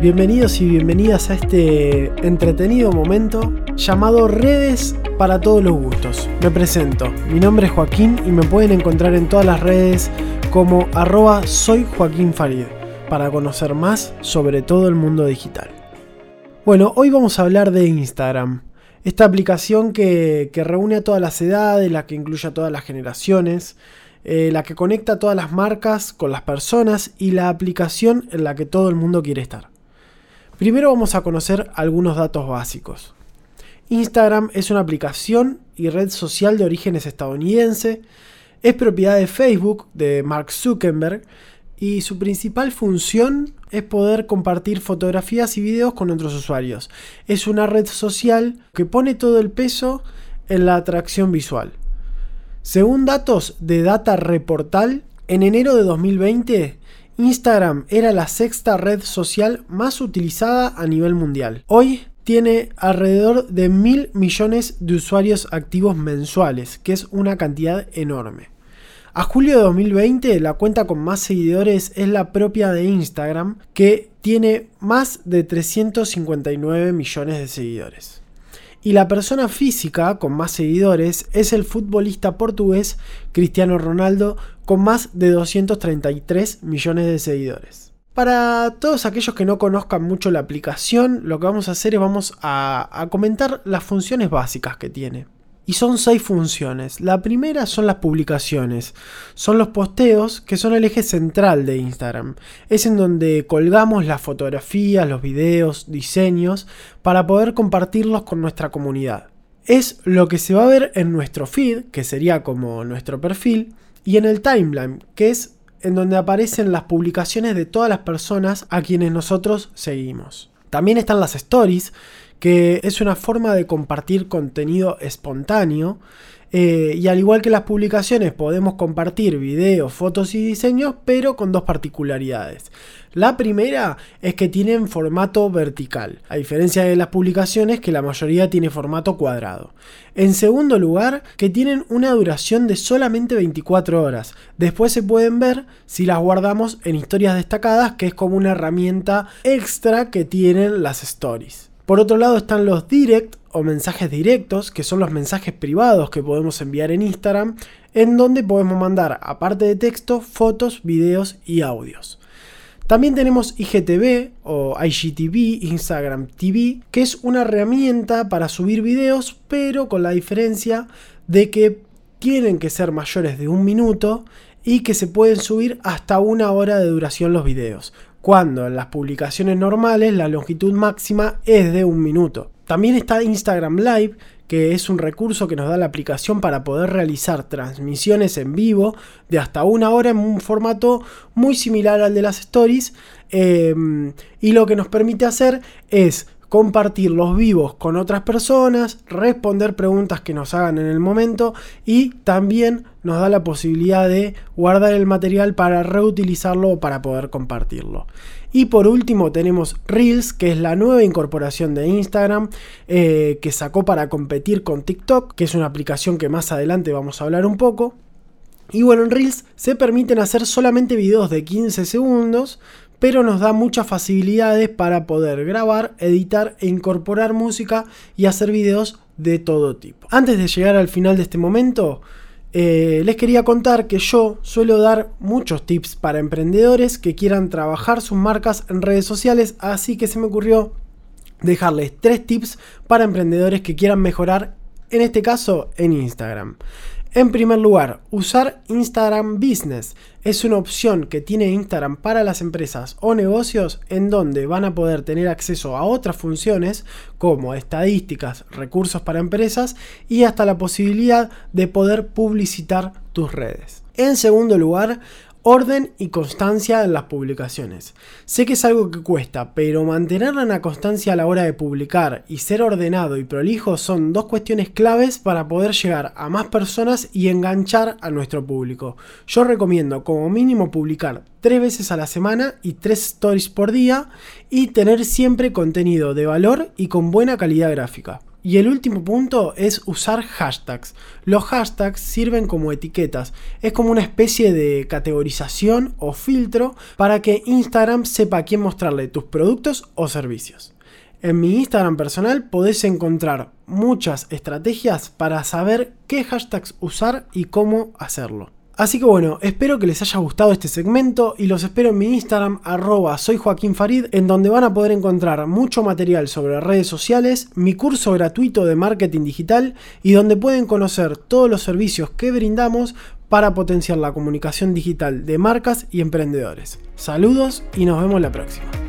Bienvenidos y bienvenidas a este entretenido momento llamado Redes para todos los gustos. Me presento, mi nombre es Joaquín y me pueden encontrar en todas las redes como arroba soy Joaquín Farid para conocer más sobre todo el mundo digital. Bueno, hoy vamos a hablar de Instagram. Esta aplicación que, reúne a todas las edades, la que incluye a todas las generaciones, eh, la que conecta todas las marcas con las personas y la aplicación en la que todo el mundo quiere estar. Primero vamos a conocer algunos datos básicos. Instagram es una aplicación y red social de orígenes estadounidense, es propiedad de Facebook, de Mark Zuckerberg, y su principal función es poder compartir fotografías y videos con otros usuarios. Es una red social que pone todo el peso en la atracción visual. Según datos de Data Reportal, en enero de 2020, Instagram era la sexta red social más utilizada a nivel mundial. Hoy tiene alrededor de mil millones de usuarios activos mensuales, que es una cantidad enorme. A julio de 2020, la cuenta con más seguidores es la propia de Instagram, que tiene más de 359 millones de seguidores. Y la persona física con más seguidores es el futbolista portugués Cristiano Ronaldo, con más de 233 millones de seguidores. Para todos aquellos que no conozcan mucho la aplicación, lo que vamos a hacer es vamos a, a comentar las funciones básicas que tiene. Y son seis funciones. La primera son las publicaciones. Son los posteos que son el eje central de Instagram. Es en donde colgamos las fotografías, los videos, diseños para poder compartirlos con nuestra comunidad. Es lo que se va a ver en nuestro feed, que sería como nuestro perfil, y en el timeline, que es en donde aparecen las publicaciones de todas las personas a quienes nosotros seguimos. También están las stories, que es una forma de compartir contenido espontáneo. Eh, y al igual que las publicaciones podemos compartir videos, fotos y diseños, pero con dos particularidades. La primera es que tienen formato vertical, a diferencia de las publicaciones que la mayoría tiene formato cuadrado. En segundo lugar, que tienen una duración de solamente 24 horas. Después se pueden ver si las guardamos en historias destacadas, que es como una herramienta extra que tienen las stories. Por otro lado están los direct o mensajes directos, que son los mensajes privados que podemos enviar en Instagram, en donde podemos mandar, aparte de texto, fotos, videos y audios. También tenemos IGTV o IGTV, Instagram TV, que es una herramienta para subir videos, pero con la diferencia de que tienen que ser mayores de un minuto y que se pueden subir hasta una hora de duración los videos cuando en las publicaciones normales la longitud máxima es de un minuto. También está Instagram Live, que es un recurso que nos da la aplicación para poder realizar transmisiones en vivo de hasta una hora en un formato muy similar al de las stories. Em, y lo que nos permite hacer es compartir los vivos con otras personas, responder preguntas que nos hagan en el momento y también nos da la posibilidad de guardar el material para reutilizarlo o para poder compartirlo. Y por último tenemos Reels, que es la nueva incorporación de Instagram eh, que sacó para competir con TikTok, que es una aplicación que más adelante vamos a hablar un poco. Y bueno, en Reels se permiten hacer solamente videos de 15 segundos, pero nos da muchas facilidades para poder grabar, editar e incorporar música y hacer videos de todo tipo. Antes de llegar al final de este momento, eh, les quería contar que yo suelo dar muchos tips para emprendedores que quieran trabajar sus marcas en redes sociales, así que se me ocurrió dejarles tres tips para emprendedores que quieran mejorar, en este caso en Instagram. En primer lugar, usar Instagram Business es una opción que tiene Instagram para las empresas o negocios en donde van a poder tener acceso a otras funciones como estadísticas, recursos para empresas y hasta la posibilidad de poder publicitar tus redes. En segundo lugar, Orden y constancia en las publicaciones. Sé que es algo que cuesta, pero mantener la constancia a la hora de publicar y ser ordenado y prolijo son dos cuestiones claves para poder llegar a más personas y enganchar a nuestro público. Yo recomiendo como mínimo publicar tres veces a la semana y tres stories por día y tener siempre contenido de valor y con buena calidad gráfica. Y el último punto es usar hashtags. Los hashtags sirven como etiquetas. Es como una especie de categorización o filtro para que Instagram sepa a quién mostrarle tus productos o servicios. En mi Instagram personal podés encontrar muchas estrategias para saber qué hashtags usar y cómo hacerlo. Así que bueno, espero que les haya gustado este segmento y los espero en mi Instagram arroba soy Joaquín Farid en donde van a poder encontrar mucho material sobre redes sociales, mi curso gratuito de marketing digital y donde pueden conocer todos los servicios que brindamos para potenciar la comunicación digital de marcas y emprendedores. Saludos y nos vemos la próxima.